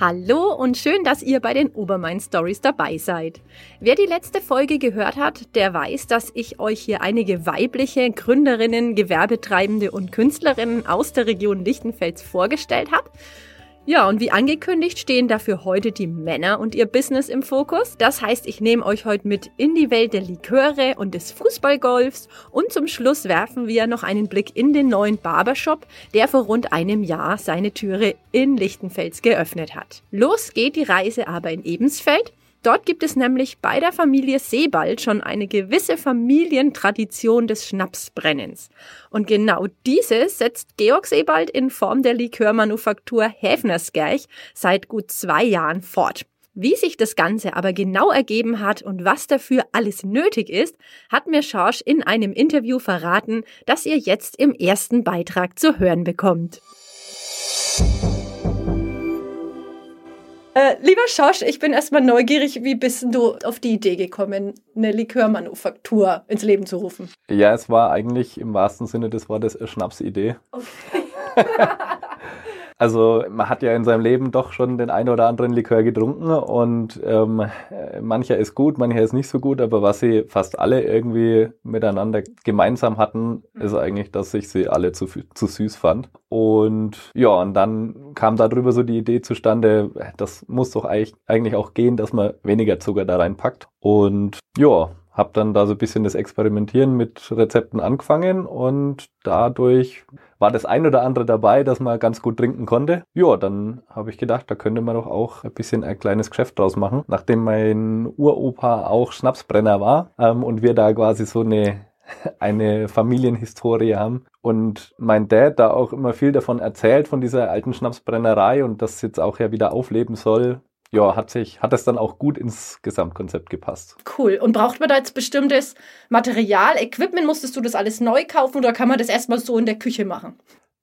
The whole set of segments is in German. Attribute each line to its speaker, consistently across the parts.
Speaker 1: Hallo und schön, dass ihr bei den Obermain Stories dabei seid. Wer die letzte Folge gehört hat, der weiß, dass ich euch hier einige weibliche Gründerinnen, Gewerbetreibende und Künstlerinnen aus der Region Lichtenfels vorgestellt habe. Ja, und wie angekündigt stehen dafür heute die Männer und ihr Business im Fokus. Das heißt, ich nehme euch heute mit in die Welt der Liköre und des Fußballgolfs und zum Schluss werfen wir noch einen Blick in den neuen Barbershop, der vor rund einem Jahr seine Türe in Lichtenfels geöffnet hat. Los geht die Reise aber in Ebensfeld Dort gibt es nämlich bei der Familie Sebald schon eine gewisse Familientradition des Schnapsbrennens. Und genau diese setzt Georg Sebald in Form der Likörmanufaktur Häfnersgerch seit gut zwei Jahren fort. Wie sich das Ganze aber genau ergeben hat und was dafür alles nötig ist, hat mir Schorsch in einem Interview verraten, das ihr jetzt im ersten Beitrag zu hören bekommt. Äh, lieber Schorsch, ich bin erstmal neugierig, wie bist du auf die Idee gekommen, eine Likörmanufaktur ins Leben zu rufen?
Speaker 2: Ja, es war eigentlich im wahrsten Sinne des Wortes eine Schnapsidee. Okay. Also man hat ja in seinem Leben doch schon den einen oder anderen Likör getrunken und ähm, mancher ist gut, mancher ist nicht so gut, aber was sie fast alle irgendwie miteinander gemeinsam hatten, ist eigentlich, dass ich sie alle zu, zu süß fand. Und ja, und dann kam darüber so die Idee zustande, das muss doch eigentlich, eigentlich auch gehen, dass man weniger Zucker da reinpackt. Und ja, habe dann da so ein bisschen das Experimentieren mit Rezepten angefangen und dadurch war das ein oder andere dabei, dass man ganz gut trinken konnte. Ja, dann habe ich gedacht, da könnte man doch auch ein bisschen ein kleines Geschäft draus machen. Nachdem mein Uropa auch Schnapsbrenner war ähm, und wir da quasi so eine eine Familienhistorie haben. Und mein Dad da auch immer viel davon erzählt, von dieser alten Schnapsbrennerei und das jetzt auch ja wieder aufleben soll, ja, hat sich, hat es dann auch gut ins Gesamtkonzept gepasst.
Speaker 1: Cool. Und braucht man da jetzt bestimmtes Material, Equipment? Musstest du das alles neu kaufen oder kann man das erstmal so in der Küche machen?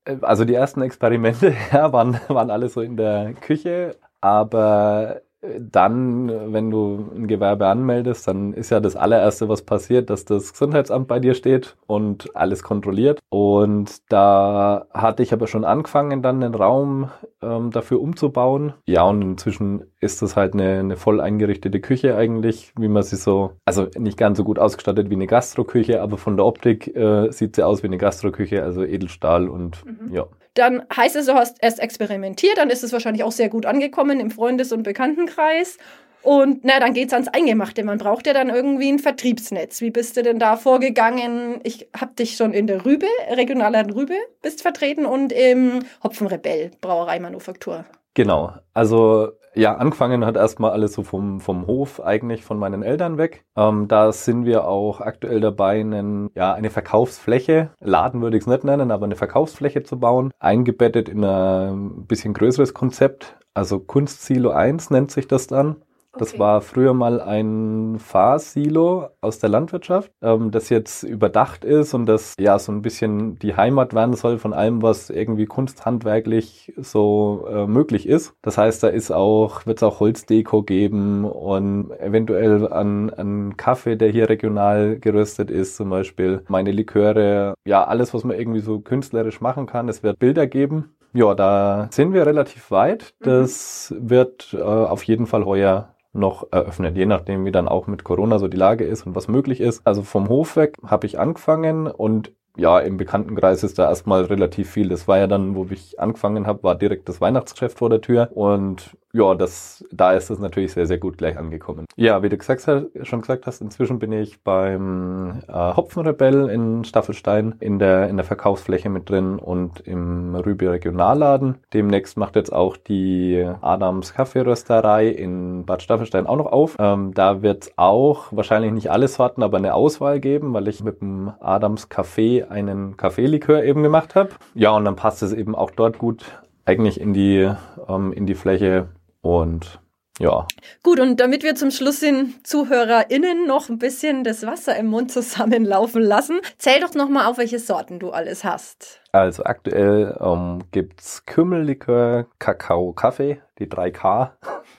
Speaker 2: Äh, also die ersten Experimente ja, waren, waren alle so in der Küche, aber dann, wenn du ein Gewerbe anmeldest, dann ist ja das allererste, was passiert, dass das Gesundheitsamt bei dir steht und alles kontrolliert. Und da hatte ich aber schon angefangen, dann einen Raum ähm, dafür umzubauen. Ja, und inzwischen ist das halt eine, eine voll eingerichtete Küche eigentlich, wie man sie so, also nicht ganz so gut ausgestattet wie eine Gastroküche, aber von der Optik äh, sieht sie aus wie eine Gastroküche, also Edelstahl und mhm. ja.
Speaker 1: Dann heißt es, du hast erst experimentiert, dann ist es wahrscheinlich auch sehr gut angekommen im Freundes- und Bekanntenkreis. Und na, dann geht es ans Eingemachte. Man braucht ja dann irgendwie ein Vertriebsnetz. Wie bist du denn da vorgegangen? Ich habe dich schon in der Rübe, regionaler Rübe, bist vertreten und im Hopfenrebell, Brauereimanufaktur.
Speaker 2: Genau. Also ja, angefangen hat erstmal alles so vom, vom Hof, eigentlich von meinen Eltern weg. Ähm, da sind wir auch aktuell dabei, einen, ja, eine Verkaufsfläche, Laden würde ich es nicht nennen, aber eine Verkaufsfläche zu bauen, eingebettet in ein bisschen größeres Konzept. Also Kunstsilo 1 nennt sich das dann. Das okay. war früher mal ein Fahrsilo aus der Landwirtschaft, ähm, das jetzt überdacht ist und das ja so ein bisschen die Heimat werden soll von allem, was irgendwie kunsthandwerklich so äh, möglich ist. Das heißt, da ist auch, wird es auch Holzdeko geben und eventuell an, an Kaffee, der hier regional geröstet ist, zum Beispiel meine Liköre, ja, alles, was man irgendwie so künstlerisch machen kann. Es wird Bilder geben. Ja, da sind wir relativ weit. Mhm. Das mhm. wird äh, auf jeden Fall heuer noch eröffnet, je nachdem, wie dann auch mit Corona so die Lage ist und was möglich ist. Also vom Hof weg habe ich angefangen und ja, im Bekanntenkreis ist da erstmal relativ viel. Das war ja dann, wo ich angefangen habe, war direkt das Weihnachtsgeschäft vor der Tür und ja, das, da ist es natürlich sehr, sehr gut gleich angekommen. Ja, wie du gesagt, schon gesagt hast, inzwischen bin ich beim äh, Hopfenrebell in Staffelstein in der, in der Verkaufsfläche mit drin und im Rübi Regionalladen. Demnächst macht jetzt auch die Adams Kaffeerösterei in Bad Staffelstein auch noch auf. Ähm, da wird auch wahrscheinlich nicht alle Sorten, aber eine Auswahl geben, weil ich mit dem Adams Café einen Kaffeelikör eben gemacht habe. Ja, und dann passt es eben auch dort gut eigentlich in die, ähm, in die Fläche und ja.
Speaker 1: Gut, und damit wir zum Schluss den ZuhörerInnen noch ein bisschen das Wasser im Mund zusammenlaufen lassen, zähl doch nochmal auf, welche Sorten du alles hast.
Speaker 2: Also aktuell ähm, gibt es Kümmellikör, Kakao, Kaffee die 3K.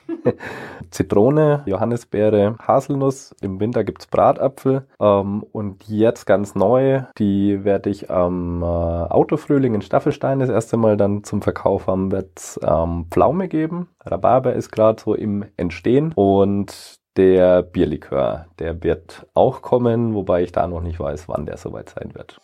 Speaker 2: Zitrone, Johannisbeere, Haselnuss. Im Winter gibt's Bratapfel. Ähm, und jetzt ganz neu, die werde ich am äh, Autofrühling in Staffelstein das erste Mal dann zum Verkauf haben, wird's ähm, Pflaume geben. Rhabarber ist gerade so im Entstehen. Und der Bierlikör, der wird auch kommen, wobei ich da noch nicht weiß, wann der soweit sein wird.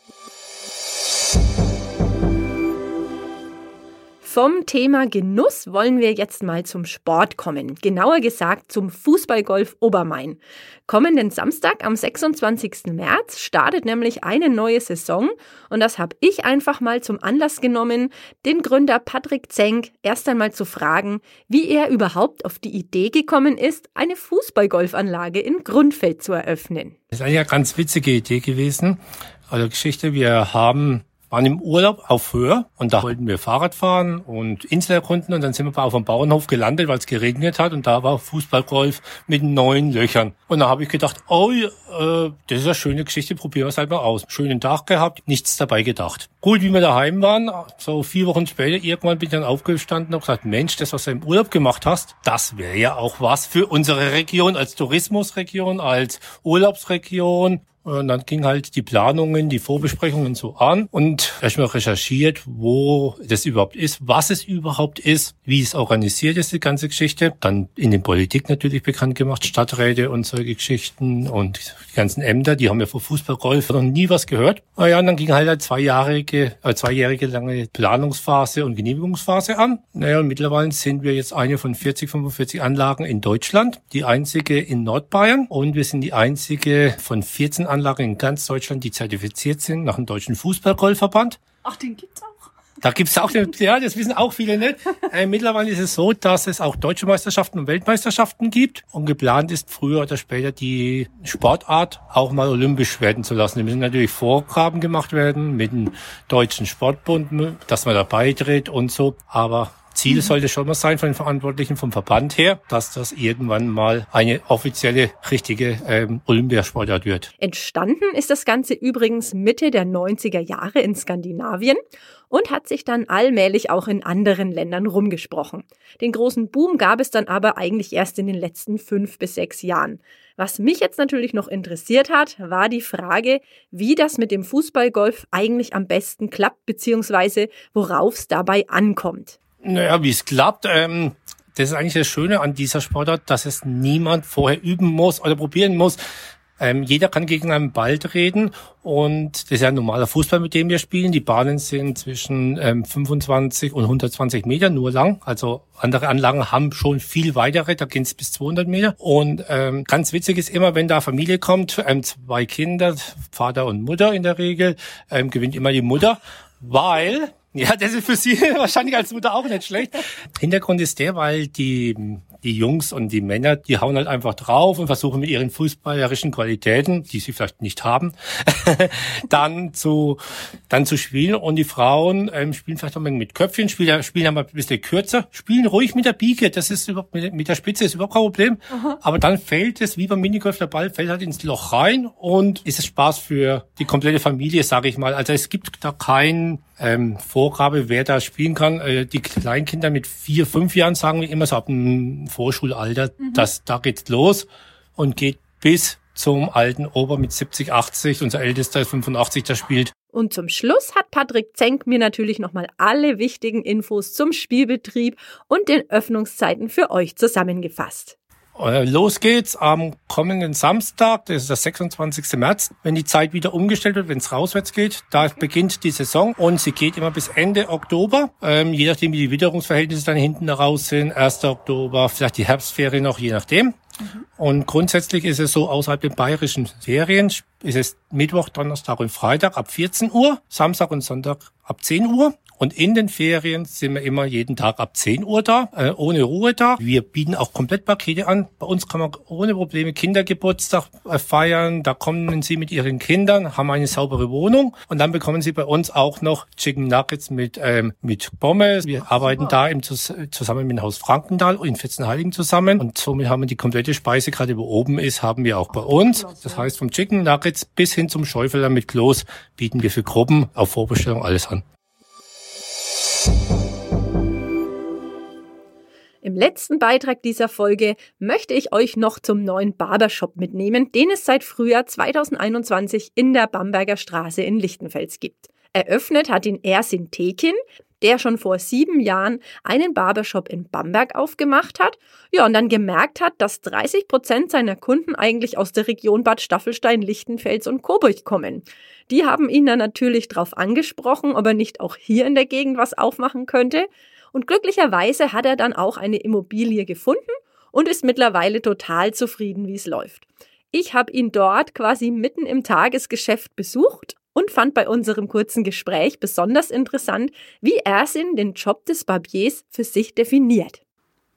Speaker 1: Vom Thema Genuss wollen wir jetzt mal zum Sport kommen. Genauer gesagt zum Fußballgolf Obermain. Kommenden Samstag am 26. März startet nämlich eine neue Saison und das habe ich einfach mal zum Anlass genommen, den Gründer Patrick Zenk erst einmal zu fragen, wie er überhaupt auf die Idee gekommen ist, eine Fußballgolfanlage in Grundfeld zu eröffnen.
Speaker 3: Das ist eine ganz witzige Idee gewesen. Also Geschichte, wir haben waren im Urlaub auf Höhe und da wollten wir Fahrrad fahren und Insel erkunden und dann sind wir auf dem Bauernhof gelandet, weil es geregnet hat und da war Fußballgolf mit neun Löchern. Und da habe ich gedacht, oh, äh, das ist eine schöne Geschichte, probieren wir es halt mal aus. Schönen Tag gehabt, nichts dabei gedacht. Gut, wie wir daheim waren, so vier Wochen später, irgendwann bin ich dann aufgestanden und gesagt, Mensch, das, was du im Urlaub gemacht hast, das wäre ja auch was für unsere Region als Tourismusregion, als Urlaubsregion und dann ging halt die Planungen, die Vorbesprechungen so an und erstmal recherchiert, wo das überhaupt ist, was es überhaupt ist, wie es organisiert ist, die ganze Geschichte. Dann in den Politik natürlich bekannt gemacht, Stadträte und solche Geschichten und die ganzen Ämter, die haben ja vor Fußballgolf noch nie was gehört. Naja, und dann ging halt eine zweijährige, äh, zweijährige lange Planungsphase und Genehmigungsphase an. Naja, und mittlerweile sind wir jetzt eine von 40, 45 Anlagen in Deutschland, die einzige in Nordbayern und wir sind die einzige von 14 Anlagen in ganz Deutschland, die zertifiziert sind nach dem Deutschen Fußballgolfverband.
Speaker 1: Ach, den gibt's auch.
Speaker 3: Da gibt's auch, ja, das wissen auch viele nicht. Äh, mittlerweile ist es so, dass es auch deutsche Meisterschaften und Weltmeisterschaften gibt und geplant ist, früher oder später die Sportart auch mal olympisch werden zu lassen. Da müssen natürlich Vorgaben gemacht werden mit dem deutschen Sportbund, dass man da beitritt und so. Aber Ziel mhm. sollte schon mal sein von den Verantwortlichen vom Verband her, dass das irgendwann mal eine offizielle, richtige ähm, Olympiasportart wird.
Speaker 1: Entstanden ist das Ganze übrigens Mitte der 90er Jahre in Skandinavien und hat sich dann allmählich auch in anderen Ländern rumgesprochen. Den großen Boom gab es dann aber eigentlich erst in den letzten fünf bis sechs Jahren. Was mich jetzt natürlich noch interessiert hat, war die Frage, wie das mit dem Fußballgolf eigentlich am besten klappt, beziehungsweise worauf es dabei ankommt.
Speaker 3: Naja, wie es klappt, ähm, das ist eigentlich das Schöne an dieser Sportart, dass es niemand vorher üben muss oder probieren muss. Ähm, jeder kann gegen einen Ball treten und das ist ja ein normaler Fußball, mit dem wir spielen. Die Bahnen sind zwischen ähm, 25 und 120 Meter nur lang. Also andere Anlagen haben schon viel weitere, da gehen es bis 200 Meter. Und ähm, ganz witzig ist immer, wenn da Familie kommt, ähm, zwei Kinder, Vater und Mutter in der Regel, ähm, gewinnt immer die Mutter, weil ja, das ist für Sie wahrscheinlich als Mutter auch nicht schlecht. Hintergrund ist der, weil die, die Jungs und die Männer, die hauen halt einfach drauf und versuchen mit ihren fußballerischen Qualitäten, die sie vielleicht nicht haben, dann zu, dann zu spielen. Und die Frauen ähm, spielen vielleicht auch mit Köpfchen, spielen, spielen aber ein bisschen kürzer, spielen ruhig mit der Biege. Das ist überhaupt, mit der Spitze ist überhaupt kein Problem. Aha. Aber dann fällt es, wie beim Minigolf, der Ball fällt halt ins Loch rein und ist es Spaß für die komplette Familie, sage ich mal. Also es gibt da keinen ähm, Vorgabe, wer da spielen kann. Äh, die Kleinkinder mit vier, fünf Jahren sagen wir immer so ab dem Vorschulalter, mhm. dass da geht's los und geht bis zum alten Ober mit 70, 80. Unser ältester ist 85, der spielt.
Speaker 1: Und zum Schluss hat Patrick Zenk mir natürlich nochmal alle wichtigen Infos zum Spielbetrieb und den Öffnungszeiten für euch zusammengefasst.
Speaker 3: Äh, los geht's am kommenden Samstag, das ist der 26. März, wenn die Zeit wieder umgestellt wird, wenn es rauswärts geht. Da beginnt die Saison und sie geht immer bis Ende Oktober, ähm, je nachdem wie die Witterungsverhältnisse dann hinten raus sind. 1. Oktober, vielleicht die Herbstferien noch, je nachdem. Mhm. Und grundsätzlich ist es so, außerhalb der bayerischen Ferien ist es Mittwoch, Donnerstag und Freitag ab 14 Uhr, Samstag und Sonntag ab 10 Uhr. Und in den Ferien sind wir immer jeden Tag ab 10 Uhr da, äh, ohne Ruhe da. Wir bieten auch Komplettpakete an. Bei uns kann man ohne Probleme Kindergeburtstag äh, feiern. Da kommen Sie mit Ihren Kindern, haben eine saubere Wohnung und dann bekommen Sie bei uns auch noch Chicken Nuggets mit, ähm, mit Pommes. Wir arbeiten da im, zusammen mit dem Haus Frankenthal in Vierzenheiligen zusammen und somit haben wir die komplette Speise, gerade wo oben ist, haben wir auch bei uns. Das heißt vom Chicken Nuggets bis hin zum Schäufeler mit Kloß bieten wir für Gruppen auf Vorbestellung alles an.
Speaker 1: Im letzten Beitrag dieser Folge möchte ich euch noch zum neuen Barbershop mitnehmen, den es seit Frühjahr 2021 in der Bamberger Straße in Lichtenfels gibt. Eröffnet hat ihn Ersin Tekin, der schon vor sieben Jahren einen Barbershop in Bamberg aufgemacht hat, ja, und dann gemerkt hat, dass 30 Prozent seiner Kunden eigentlich aus der Region Bad Staffelstein, Lichtenfels und Coburg kommen. Die haben ihn dann natürlich darauf angesprochen, ob er nicht auch hier in der Gegend was aufmachen könnte. Und glücklicherweise hat er dann auch eine Immobilie gefunden und ist mittlerweile total zufrieden, wie es läuft. Ich habe ihn dort quasi mitten im Tagesgeschäft besucht und fand bei unserem kurzen Gespräch besonders interessant, wie Ersin den Job des Barbiers für sich definiert.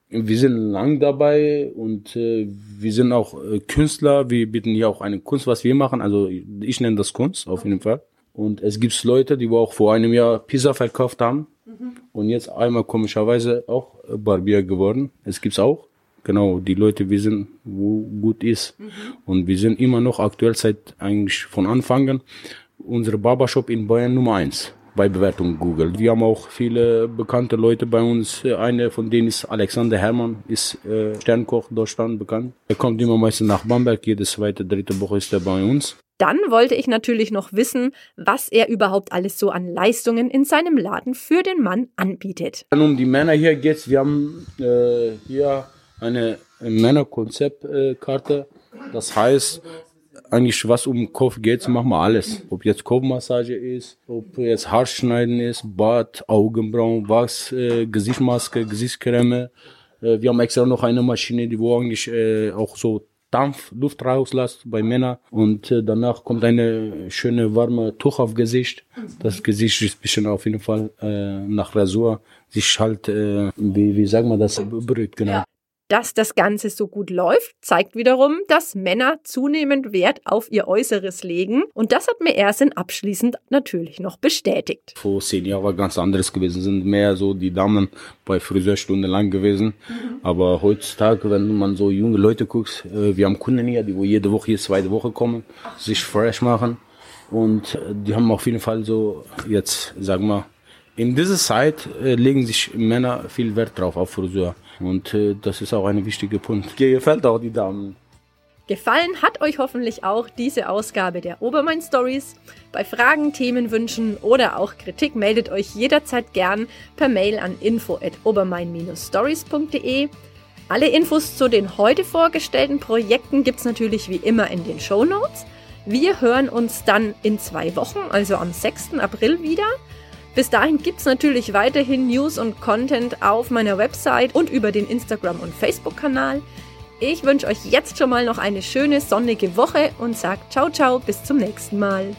Speaker 4: Wir sind lang dabei und äh, wir sind auch äh, Künstler. Wir bieten hier auch eine Kunst, was wir machen. Also ich nenne das Kunst auf jeden Fall. Und es gibt Leute, die auch vor einem Jahr Pizza verkauft haben mhm. und jetzt einmal komischerweise auch Barbier geworden. Es gibt's auch. Genau, die Leute wissen, wo gut ist. Mhm. Und wir sind immer noch aktuell seit eigentlich von Anfang an unsere Barbershop in Bayern Nummer eins bei Bewertung Google. Wir haben auch viele bekannte Leute bei uns. Eine von denen ist Alexander Hermann, ist äh, Sternkoch Deutschland bekannt. Er kommt immer meistens nach Bamberg, jede zweite, dritte Woche ist er bei uns.
Speaker 1: Dann wollte ich natürlich noch wissen, was er überhaupt alles so an Leistungen in seinem Laden für den Mann anbietet.
Speaker 4: Um die Männer hier geht's. Wir haben äh, hier eine Männerkonzeptkarte. Das heißt, eigentlich was um Kopf geht, machen wir alles. Ob jetzt Kopfmassage ist, ob jetzt Haarschneiden ist, Bart, Augenbrauen, Wachs, äh, Gesichtsmaske, Gesichtscreme. Äh, wir haben extra noch eine Maschine, die wo eigentlich äh, auch so Dampf, Luft rauslässt bei Männern und äh, danach kommt eine schöne warme Tuch auf Gesicht. Das Gesicht ist ein bisschen auf jeden Fall äh, nach Rasur sich halt, äh, wie, wie sagen wir das, berührt, genau. Ja.
Speaker 1: Dass das Ganze so gut läuft, zeigt wiederum, dass Männer zunehmend Wert auf ihr Äußeres legen. Und das hat mir Ersin abschließend natürlich noch bestätigt.
Speaker 4: Vor zehn Jahren war ganz anderes gewesen, sind mehr so die Damen bei Friseurstunde lang gewesen. Mhm. Aber heutzutage, wenn man so junge Leute guckt, äh, wir haben Kunden hier, die wo jede Woche, jede zweite Woche kommen, sich fresh machen. Und äh, die haben auf jeden Fall so jetzt, sagen wir, in dieser Zeit äh, legen sich Männer viel Wert drauf auf Friseur. Und äh, das ist auch ein wichtiger Punkt. Gefällt auch die Damen.
Speaker 1: Gefallen hat euch hoffentlich auch diese Ausgabe der Obermain Stories. Bei Fragen, Themenwünschen oder auch Kritik meldet euch jederzeit gern per Mail an info@obermain-stories.de. Alle Infos zu den heute vorgestellten Projekten gibt's natürlich wie immer in den Show Notes. Wir hören uns dann in zwei Wochen, also am 6. April wieder. Bis dahin gibt es natürlich weiterhin News und Content auf meiner Website und über den Instagram- und Facebook-Kanal. Ich wünsche euch jetzt schon mal noch eine schöne sonnige Woche und sage ciao ciao bis zum nächsten Mal.